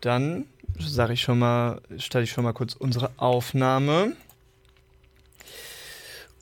Dann sage ich schon mal, stelle ich schon mal kurz unsere Aufnahme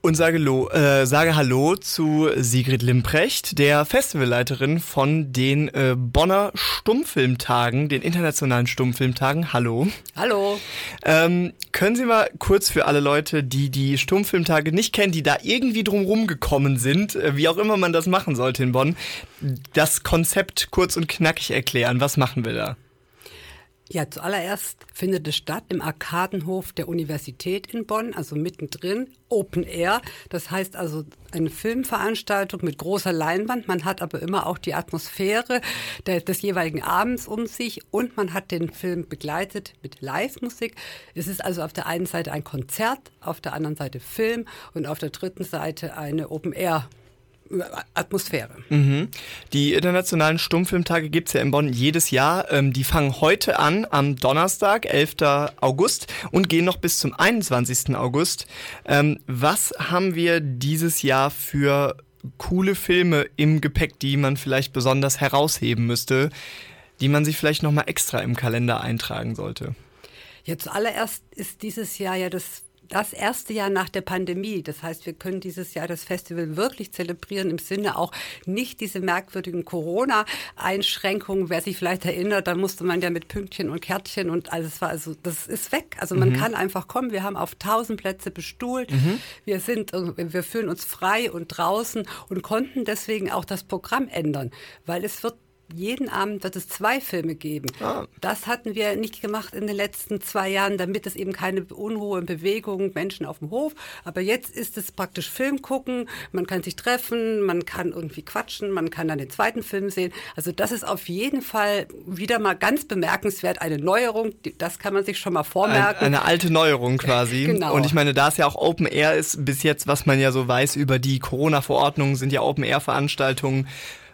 und sage, lo, äh, sage Hallo zu Sigrid Limprecht, der Festivalleiterin von den äh, Bonner Stummfilmtagen, den internationalen Stummfilmtagen. Hallo. Hallo. Ähm, können Sie mal kurz für alle Leute, die die Stummfilmtage nicht kennen, die da irgendwie drumherum gekommen sind, äh, wie auch immer man das machen sollte in Bonn, das Konzept kurz und knackig erklären? Was machen wir da? Ja, zuallererst findet es statt im Arkadenhof der Universität in Bonn, also mittendrin, Open Air. Das heißt also eine Filmveranstaltung mit großer Leinwand. Man hat aber immer auch die Atmosphäre des, des jeweiligen Abends um sich und man hat den Film begleitet mit Live-Musik. Es ist also auf der einen Seite ein Konzert, auf der anderen Seite Film und auf der dritten Seite eine Open Air Atmosphäre. Mhm. Die internationalen Stummfilmtage gibt's ja in Bonn jedes Jahr. Ähm, die fangen heute an, am Donnerstag, 11. August und gehen noch bis zum 21. August. Ähm, was haben wir dieses Jahr für coole Filme im Gepäck, die man vielleicht besonders herausheben müsste, die man sich vielleicht nochmal extra im Kalender eintragen sollte? Ja, zuallererst ist dieses Jahr ja das das erste Jahr nach der Pandemie. Das heißt, wir können dieses Jahr das Festival wirklich zelebrieren im Sinne auch nicht diese merkwürdigen Corona-Einschränkungen. Wer sich vielleicht erinnert, dann musste man ja mit Pünktchen und Kärtchen und alles war also, das ist weg. Also man mhm. kann einfach kommen. Wir haben auf tausend Plätze bestuhlt. Mhm. Wir sind, wir fühlen uns frei und draußen und konnten deswegen auch das Programm ändern, weil es wird jeden Abend wird es zwei Filme geben. Ah. Das hatten wir nicht gemacht in den letzten zwei Jahren, damit es eben keine Unruhe und Bewegung, Menschen auf dem Hof. Aber jetzt ist es praktisch Film gucken, man kann sich treffen, man kann irgendwie quatschen, man kann dann den zweiten Film sehen. Also das ist auf jeden Fall wieder mal ganz bemerkenswert, eine Neuerung. Das kann man sich schon mal vormerken. Ein, eine alte Neuerung quasi. genau. Und ich meine, da es ja auch Open Air ist, bis jetzt, was man ja so weiß über die Corona-Verordnungen, sind ja Open Air-Veranstaltungen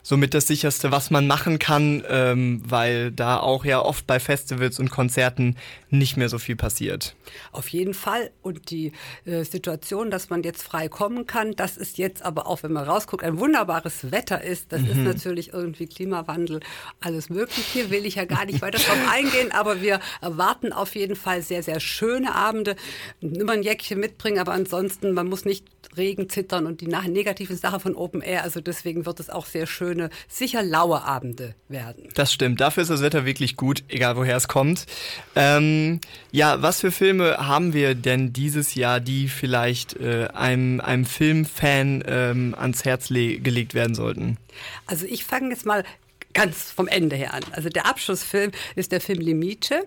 somit das sicherste, was man machen kann, ähm, weil da auch ja oft bei Festivals und Konzerten nicht mehr so viel passiert. Auf jeden Fall. Und die äh, Situation, dass man jetzt frei kommen kann, das ist jetzt aber auch, wenn man rausguckt, ein wunderbares Wetter ist. Das mhm. ist natürlich irgendwie Klimawandel, alles Mögliche. Will ich ja gar nicht weiter drauf eingehen, aber wir erwarten auf jeden Fall sehr, sehr schöne Abende. Immer ein Jäckchen mitbringen, aber ansonsten, man muss nicht Regen zittern und die negativen Sache von Open Air. Also deswegen wird es auch sehr schöne, sicher laue Abende werden. Das stimmt. Dafür ist das Wetter wirklich gut, egal woher es kommt. Ähm, ja, was für Filme haben wir denn dieses Jahr, die vielleicht äh, einem, einem Filmfan ähm, ans Herz gelegt werden sollten? Also ich fange jetzt mal ganz vom Ende her an. Also der Abschlussfilm ist der Film Limite.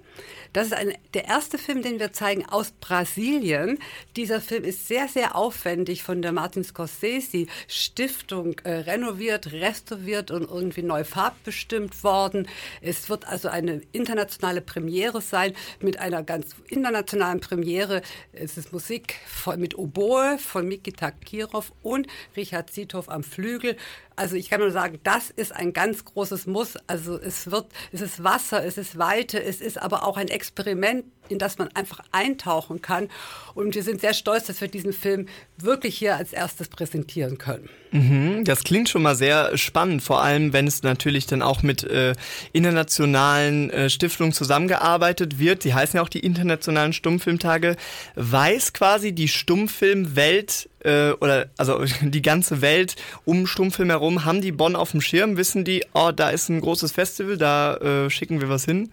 Das ist ein, der erste Film, den wir zeigen aus Brasilien. Dieser Film ist sehr, sehr aufwendig von der Martin Scorsese Stiftung äh, renoviert, restauriert und irgendwie neu farbbestimmt worden. Es wird also eine internationale Premiere sein mit einer ganz internationalen Premiere. Es ist Musik von, mit Oboe von Mikita Kirov und Richard Zitov am Flügel. Also ich kann nur sagen, das ist ein ganz großes Muss. Also es wird, es ist Wasser, es ist Weite, es ist aber auch ein Experiment in das man einfach eintauchen kann. Und wir sind sehr stolz, dass wir diesen Film wirklich hier als erstes präsentieren können. Mhm, das klingt schon mal sehr spannend, vor allem wenn es natürlich dann auch mit äh, internationalen äh, Stiftungen zusammengearbeitet wird. Die heißen ja auch die internationalen Stummfilmtage. Weiß quasi die Stummfilmwelt äh, oder also die ganze Welt um Stummfilm herum, haben die Bonn auf dem Schirm? Wissen die, oh, da ist ein großes Festival, da äh, schicken wir was hin?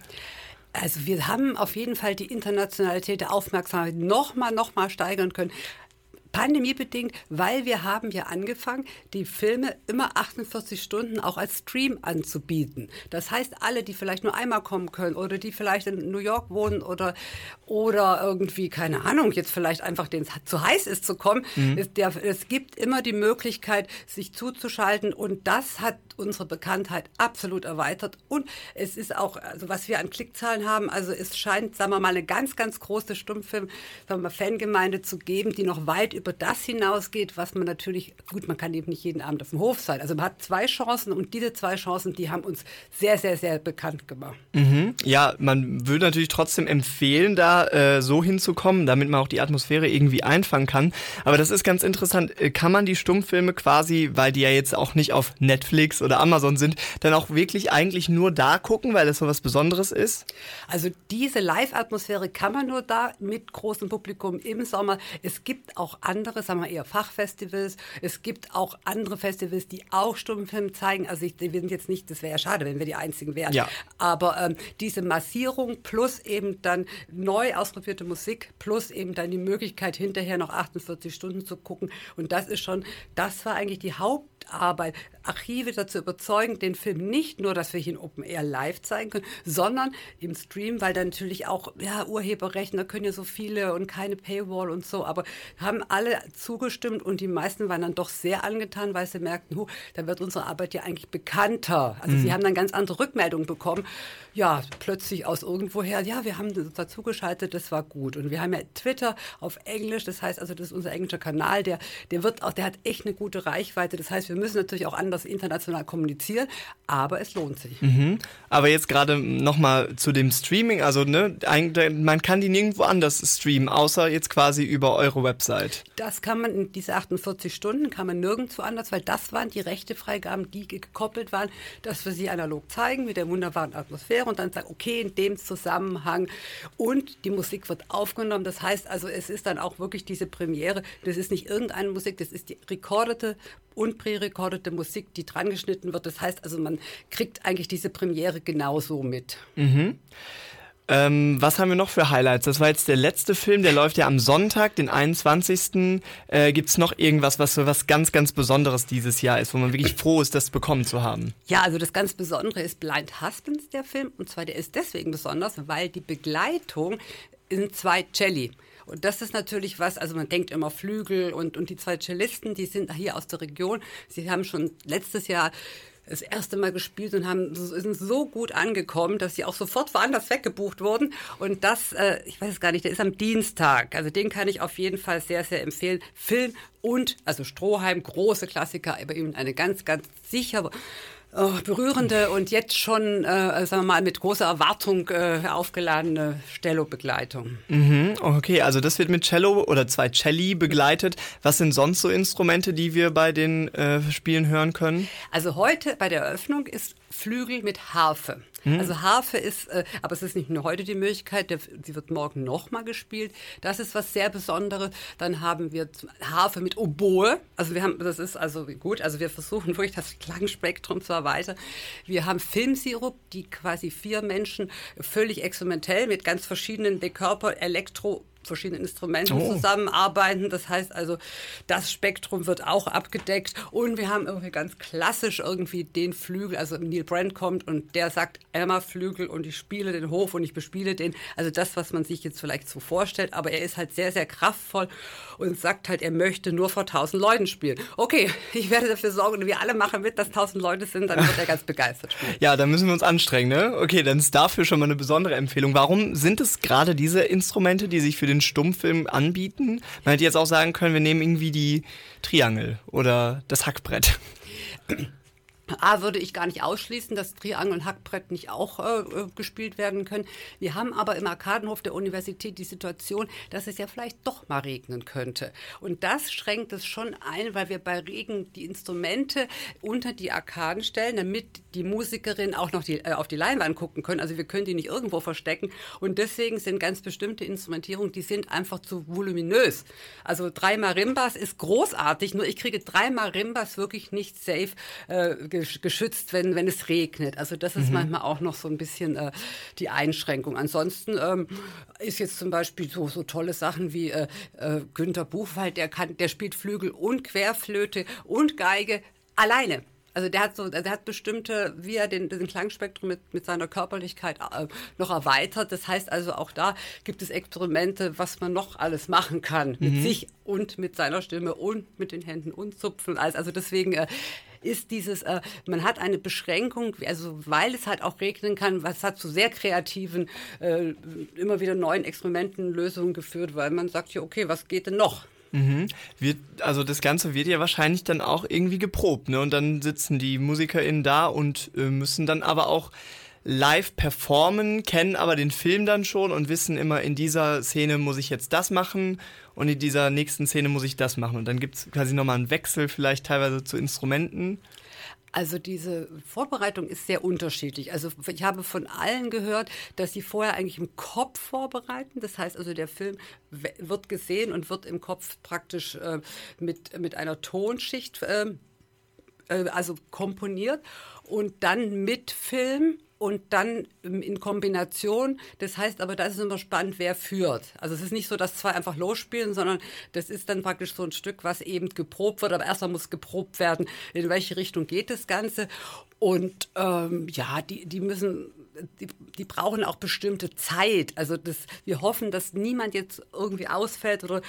Also wir haben auf jeden Fall die Internationalität der Aufmerksamkeit nochmal, nochmal steigern können pandemiebedingt, weil wir haben ja angefangen, die Filme immer 48 Stunden auch als Stream anzubieten. Das heißt, alle, die vielleicht nur einmal kommen können oder die vielleicht in New York wohnen oder, oder irgendwie, keine Ahnung, jetzt vielleicht einfach denen es zu heiß ist zu kommen, mhm. es, der, es gibt immer die Möglichkeit, sich zuzuschalten und das hat unsere Bekanntheit absolut erweitert und es ist auch, also was wir an Klickzahlen haben, also es scheint, sagen wir mal, eine ganz, ganz große Stummfilm, sagen wir mal, Fangemeinde zu geben, die noch weit über über das hinausgeht, was man natürlich, gut, man kann eben nicht jeden Abend auf dem Hof sein. Also man hat zwei Chancen und diese zwei Chancen, die haben uns sehr, sehr, sehr bekannt gemacht. Mhm. Ja, man würde natürlich trotzdem empfehlen, da äh, so hinzukommen, damit man auch die Atmosphäre irgendwie einfangen kann. Aber das ist ganz interessant. Äh, kann man die Stummfilme quasi, weil die ja jetzt auch nicht auf Netflix oder Amazon sind, dann auch wirklich eigentlich nur da gucken, weil das so was Besonderes ist? Also diese Live-Atmosphäre kann man nur da mit großem Publikum im Sommer. Es gibt auch andere, sagen wir eher Fachfestivals. Es gibt auch andere Festivals, die auch Stummfilme zeigen. Also ich, wir sind jetzt nicht, das wäre ja schade, wenn wir die Einzigen wären. Ja. Aber ähm, diese Massierung plus eben dann neu ausprobierte Musik plus eben dann die Möglichkeit hinterher noch 48 Stunden zu gucken. Und das ist schon, das war eigentlich die Hauptarbeit. Archive dazu überzeugen, den Film nicht nur, dass wir ihn Open Air live zeigen können, sondern im Stream, weil da natürlich auch ja, Urheberrechte, da können ja so viele und keine Paywall und so, aber haben alle zugestimmt und die meisten waren dann doch sehr angetan, weil sie merkten, huh, da wird unsere Arbeit ja eigentlich bekannter. Also mhm. sie haben dann ganz andere Rückmeldungen bekommen. Ja, plötzlich aus irgendwoher, ja, wir haben dazugeschaltet, das war gut. Und wir haben ja Twitter auf Englisch, das heißt also, das ist unser englischer Kanal, der, der wird auch, der hat echt eine gute Reichweite. Das heißt, wir müssen natürlich auch anders international kommunizieren, aber es lohnt sich. Mhm. Aber jetzt gerade nochmal zu dem Streaming, also ne, man kann die nirgendwo anders streamen, außer jetzt quasi über eure Website. Das kann man in diese 48 Stunden kann man nirgendwo anders, weil das waren die Rechtefreigaben, die gekoppelt waren, dass wir sie analog zeigen mit der wunderbaren Atmosphäre und dann sagen, okay, in dem Zusammenhang und die Musik wird aufgenommen. Das heißt also, es ist dann auch wirklich diese Premiere. Das ist nicht irgendeine Musik, das ist die recordete und prärekordete Musik, die dran geschnitten wird. Das heißt also, man kriegt eigentlich diese Premiere genauso mit. Mhm. Ähm, was haben wir noch für Highlights? Das war jetzt der letzte Film, der läuft ja am Sonntag, den 21. Äh, Gibt es noch irgendwas, was so was ganz, ganz Besonderes dieses Jahr ist, wo man wirklich froh ist, das bekommen zu haben? Ja, also das ganz Besondere ist Blind Husbands, der Film. Und zwar der ist deswegen besonders, weil die Begleitung sind zwei Celli. Und das ist natürlich was, also man denkt immer Flügel und, und die zwei Cellisten, die sind hier aus der Region. Sie haben schon letztes Jahr das erste Mal gespielt und haben, sind so gut angekommen, dass sie auch sofort woanders weggebucht wurden. Und das, äh, ich weiß es gar nicht, der ist am Dienstag. Also den kann ich auf jeden Fall sehr, sehr empfehlen. Film und, also Stroheim, große Klassiker, aber eben eine ganz, ganz sichere oh, berührende und jetzt schon, äh, sagen wir mal, mit großer Erwartung äh, aufgeladene Cello-Begleitung. Mhm, okay, also das wird mit Cello oder zwei Celli begleitet. Was sind sonst so Instrumente, die wir bei den äh, Spielen hören können? Also heute bei der Eröffnung ist Flügel mit Harfe. Hm. Also Harfe ist, äh, aber es ist nicht nur heute die Möglichkeit, der, sie wird morgen nochmal gespielt. Das ist was sehr Besonderes. Dann haben wir Harfe mit Oboe. Also wir haben, das ist also gut, also wir versuchen wirklich das Klangspektrum zu erweitern. Wir haben Filmsirup, die quasi vier Menschen völlig experimentell mit ganz verschiedenen Dekörper, Elektro verschiedenen Instrumenten oh. zusammenarbeiten. Das heißt also, das Spektrum wird auch abgedeckt. Und wir haben irgendwie ganz klassisch irgendwie den Flügel, also Neil Brand kommt und der sagt Emma Flügel und ich spiele den Hof und ich bespiele den. Also das, was man sich jetzt vielleicht so vorstellt, aber er ist halt sehr, sehr kraftvoll und sagt halt, er möchte nur vor tausend Leuten spielen. Okay, ich werde dafür sorgen und wir alle machen mit, dass tausend Leute sind, dann wird er ganz begeistert spielen. Ja, da müssen wir uns anstrengen, ne? Okay, dann ist dafür schon mal eine besondere Empfehlung. Warum sind es gerade diese Instrumente, die sich für den den Stummfilm anbieten. Man hätte jetzt auch sagen können, wir nehmen irgendwie die Triangel oder das Hackbrett. A würde ich gar nicht ausschließen, dass Triangel und Hackbrett nicht auch äh, äh, gespielt werden können. Wir haben aber im Arkadenhof der Universität die Situation, dass es ja vielleicht doch mal regnen könnte. Und das schränkt es schon ein, weil wir bei Regen die Instrumente unter die Arkaden stellen, damit die Musikerin auch noch die, äh, auf die Leinwand gucken können. Also wir können die nicht irgendwo verstecken. Und deswegen sind ganz bestimmte Instrumentierungen, die sind einfach zu voluminös. Also drei Marimbas ist großartig, nur ich kriege drei Marimbas wirklich nicht safe äh, geschützt, wenn, wenn es regnet. Also das ist mhm. manchmal auch noch so ein bisschen äh, die Einschränkung. Ansonsten ähm, ist jetzt zum Beispiel so, so tolle Sachen wie äh, äh, Günter Buchwald, der, kann, der spielt Flügel und Querflöte und Geige alleine. Also der hat so, der hat bestimmte, wie er den, den Klangspektrum mit, mit seiner Körperlichkeit äh, noch erweitert. Das heißt also auch da gibt es Experimente, was man noch alles machen kann mit mhm. sich und mit seiner Stimme und mit den Händen und Zupfen. Also deswegen äh, ist dieses, äh, man hat eine Beschränkung, also weil es halt auch regnen kann, was hat zu sehr kreativen, äh, immer wieder neuen Experimenten, Lösungen geführt, weil man sagt ja, okay, was geht denn noch? Mhm. Wird, also das Ganze wird ja wahrscheinlich dann auch irgendwie geprobt, ne? Und dann sitzen die MusikerInnen da und äh, müssen dann aber auch live performen, kennen aber den Film dann schon und wissen immer, in dieser Szene muss ich jetzt das machen und in dieser nächsten Szene muss ich das machen. Und dann gibt es quasi nochmal einen Wechsel vielleicht teilweise zu Instrumenten. Also diese Vorbereitung ist sehr unterschiedlich. Also ich habe von allen gehört, dass sie vorher eigentlich im Kopf vorbereiten. Das heißt also, der Film wird gesehen und wird im Kopf praktisch äh, mit, mit einer Tonschicht äh, äh also komponiert und dann mit Film und dann in Kombination. Das heißt aber, da ist immer spannend, wer führt. Also es ist nicht so, dass zwei einfach losspielen, sondern das ist dann praktisch so ein Stück, was eben geprobt wird. Aber erstmal muss geprobt werden, in welche Richtung geht das Ganze. Und ähm, ja, die, die müssen die, die brauchen auch bestimmte Zeit. Also das, wir hoffen, dass niemand jetzt irgendwie ausfällt oder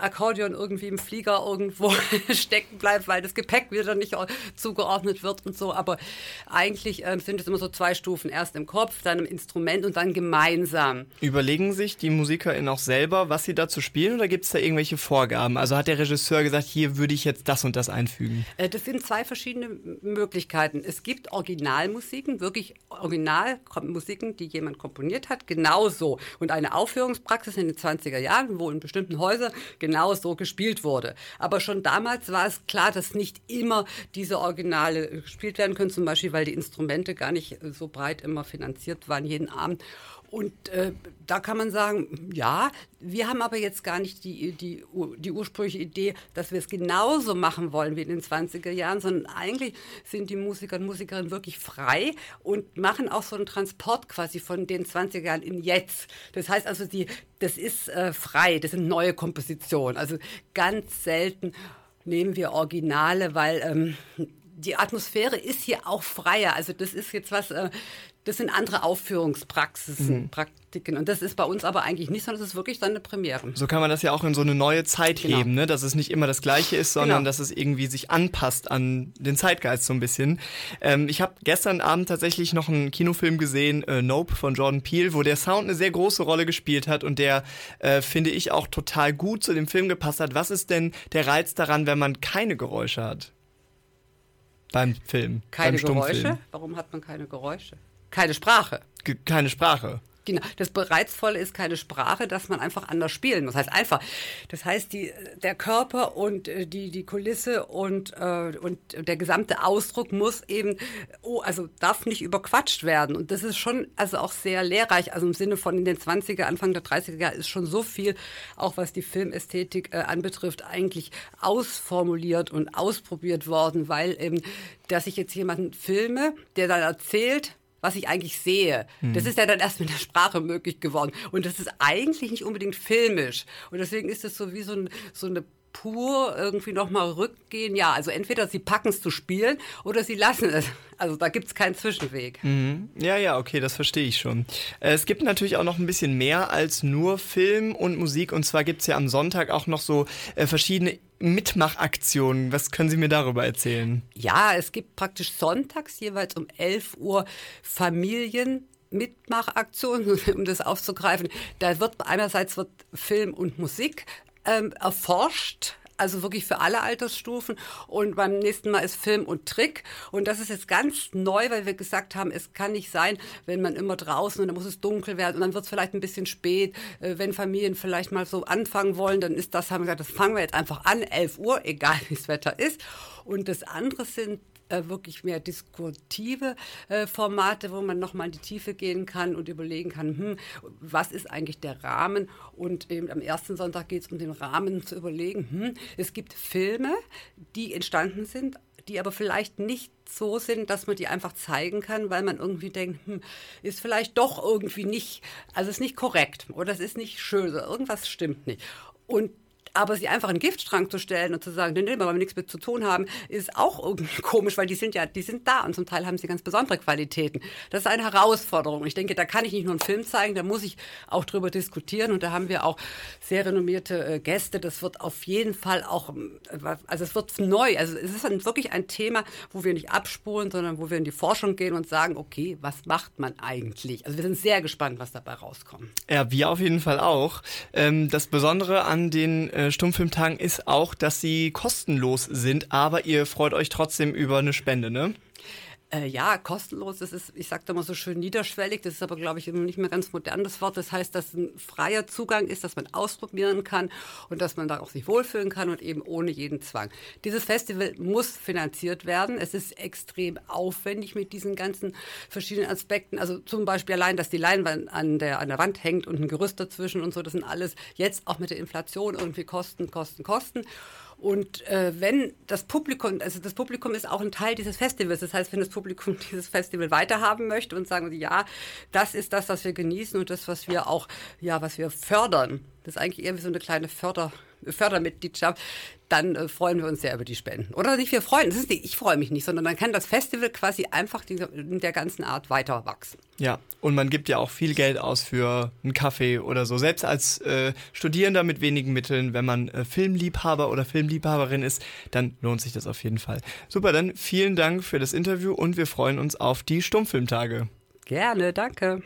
Akkordeon irgendwie im Flieger irgendwo stecken bleibt, weil das Gepäck wieder nicht zugeordnet wird und so. Aber eigentlich äh, sind es immer so zwei Stufen. Erst im Kopf, dann im Instrument und dann gemeinsam. Überlegen sich die MusikerInnen auch selber, was sie dazu spielen oder gibt es da irgendwelche Vorgaben? Also hat der Regisseur gesagt, hier würde ich jetzt das und das einfügen? Äh, das sind zwei verschiedene Möglichkeiten. Es gibt Originalmusiken, wirklich original Musiken, die jemand komponiert hat, genauso. Und eine Aufführungspraxis in den 20er Jahren, wo in bestimmten Häusern genauso gespielt wurde. Aber schon damals war es klar, dass nicht immer diese Originale gespielt werden können, zum Beispiel, weil die Instrumente gar nicht so breit immer finanziert waren jeden Abend. Und äh, da kann man sagen, ja, wir haben aber jetzt gar nicht die, die, die ursprüngliche Idee, dass wir es genauso machen wollen wie in den 20er Jahren, sondern eigentlich sind die Musiker und Musikerinnen wirklich frei und machen auch so einen Transport quasi von den 20er Jahren in jetzt. Das heißt also, die, das ist äh, frei, das sind neue Kompositionen. Also ganz selten nehmen wir Originale, weil ähm, die Atmosphäre ist hier auch freier. Also das ist jetzt was, äh, das sind andere Aufführungspraxisen, mhm. Praktiken. Und das ist bei uns aber eigentlich nicht, sondern das ist wirklich dann eine Premiere. So kann man das ja auch in so eine neue Zeit genau. heben, ne? dass es nicht immer das Gleiche ist, sondern genau. dass es irgendwie sich anpasst an den Zeitgeist so ein bisschen. Ähm, ich habe gestern Abend tatsächlich noch einen Kinofilm gesehen, äh, Nope von Jordan Peele, wo der Sound eine sehr große Rolle gespielt hat und der, äh, finde ich, auch total gut zu dem Film gepasst hat. Was ist denn der Reiz daran, wenn man keine Geräusche hat? Beim Film. Keine beim Geräusche? Warum hat man keine Geräusche? Keine Sprache. Ge keine Sprache. Genau. Das Bereizvolle ist keine Sprache, dass man einfach anders spielen muss. Das heißt einfach. Das heißt, die, der Körper und äh, die, die Kulisse und, äh, und der gesamte Ausdruck muss eben, oh, also darf nicht überquatscht werden. Und das ist schon also auch sehr lehrreich. Also im Sinne von in den 20er, Anfang der 30er Jahre ist schon so viel, auch was die Filmästhetik äh, anbetrifft, eigentlich ausformuliert und ausprobiert worden, weil eben, dass ich jetzt jemanden filme, der dann erzählt, was ich eigentlich sehe. Mhm. Das ist ja dann erst mit der Sprache möglich geworden. Und das ist eigentlich nicht unbedingt filmisch. Und deswegen ist es so wie so, ein, so eine pur irgendwie nochmal rückgehen. Ja, also entweder sie packen es zu spielen oder sie lassen es. Also da gibt es keinen Zwischenweg. Mhm. Ja, ja, okay, das verstehe ich schon. Äh, es gibt natürlich auch noch ein bisschen mehr als nur Film und Musik. Und zwar gibt es ja am Sonntag auch noch so äh, verschiedene Mitmachaktionen. Was können Sie mir darüber erzählen? Ja, es gibt praktisch sonntags jeweils um 11 Uhr Familien Mitmachaktionen, um das aufzugreifen. Da wird einerseits wird Film und Musik ähm, erforscht also wirklich für alle Altersstufen. Und beim nächsten Mal ist Film und Trick. Und das ist jetzt ganz neu, weil wir gesagt haben, es kann nicht sein, wenn man immer draußen und dann muss es dunkel werden und dann wird es vielleicht ein bisschen spät. Äh, wenn Familien vielleicht mal so anfangen wollen, dann ist das, haben wir gesagt, das fangen wir jetzt einfach an, 11 Uhr, egal wie das Wetter ist. Und das andere sind äh, wirklich mehr diskurtive äh, Formate, wo man nochmal in die Tiefe gehen kann und überlegen kann, hm, was ist eigentlich der Rahmen? Und eben am ersten Sonntag geht es um den Rahmen zu überlegen. Hm, es gibt Filme, die entstanden sind, die aber vielleicht nicht so sind, dass man die einfach zeigen kann, weil man irgendwie denkt, hm, ist vielleicht doch irgendwie nicht, also ist nicht korrekt oder es ist nicht schön oder irgendwas stimmt nicht. Und aber sie einfach einen Giftstrang zu stellen und zu sagen, nee, nee, weil wir nichts mit zu tun haben, ist auch irgendwie komisch, weil die sind ja, die sind da und zum Teil haben sie ganz besondere Qualitäten. Das ist eine Herausforderung. Ich denke, da kann ich nicht nur einen Film zeigen, da muss ich auch drüber diskutieren und da haben wir auch sehr renommierte äh, Gäste. Das wird auf jeden Fall auch, äh, also es wird neu. Also es ist dann wirklich ein Thema, wo wir nicht abspulen, sondern wo wir in die Forschung gehen und sagen, okay, was macht man eigentlich? Also wir sind sehr gespannt, was dabei rauskommt. Ja, wir auf jeden Fall auch. Ähm, das Besondere an den äh, Stummfilmtagen ist auch, dass sie kostenlos sind, aber ihr freut euch trotzdem über eine Spende, ne? Äh, ja, kostenlos, das ist, ich sage da mal so schön niederschwellig, das ist aber, glaube ich, nicht mehr ganz modern das Wort. Das heißt, dass ein freier Zugang ist, dass man ausprobieren kann und dass man da auch sich wohlfühlen kann und eben ohne jeden Zwang. Dieses Festival muss finanziert werden. Es ist extrem aufwendig mit diesen ganzen verschiedenen Aspekten. Also zum Beispiel allein, dass die Leinwand an der, an der Wand hängt und ein Gerüst dazwischen und so, das sind alles jetzt auch mit der Inflation irgendwie Kosten, Kosten, Kosten. Und äh, wenn das Publikum, also das Publikum ist auch ein Teil dieses Festivals. Das heißt, wenn das Publikum dieses Festival weiterhaben möchte und sagen, ja, das ist das, was wir genießen und das, was wir auch, ja, was wir fördern. Das ist eigentlich eher wie so eine kleine Förder, Fördermitgliedschaft, dann äh, freuen wir uns sehr über die Spenden. Oder nicht wir freuen, das ist nicht, ich freue mich nicht, sondern dann kann das Festival quasi einfach die, in der ganzen Art weiter wachsen. Ja, und man gibt ja auch viel Geld aus für einen Kaffee oder so. Selbst als äh, Studierender mit wenigen Mitteln, wenn man äh, Filmliebhaber oder Filmliebhaberin ist, dann lohnt sich das auf jeden Fall. Super, dann vielen Dank für das Interview und wir freuen uns auf die Stummfilmtage. Gerne, danke.